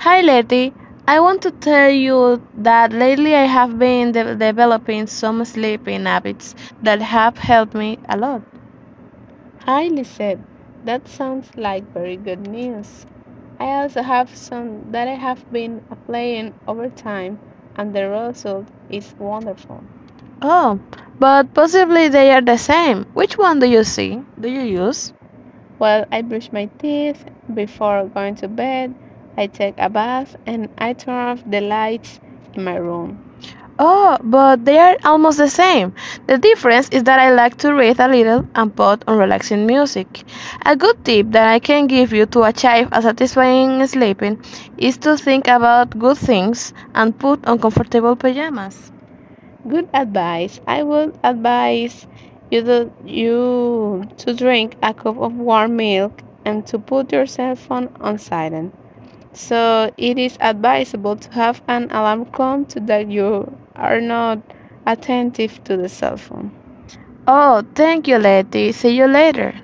Hi Letty, I want to tell you that lately I have been de- developing some sleeping habits that have helped me a lot. Hi, Lisette. That sounds like very good news. I also have some that I have been applying over time, and the result is wonderful. Oh, but possibly they are the same. Which one do you see? Do you use? Well, I brush my teeth before going to bed, I take a bath, and I turn off the lights in my room. Oh, but they are almost the same. The difference is that I like to read a little and put on relaxing music. A good tip that I can give you to achieve a satisfying sleeping is to think about good things and put on comfortable pajamas. Good advice. I would advise you to, you to drink a cup of warm milk and to put your cell phone on silent. So it is advisable to have an alarm clock so that you are not attentive to the cell phone. Oh, thank you, Letty. See you later.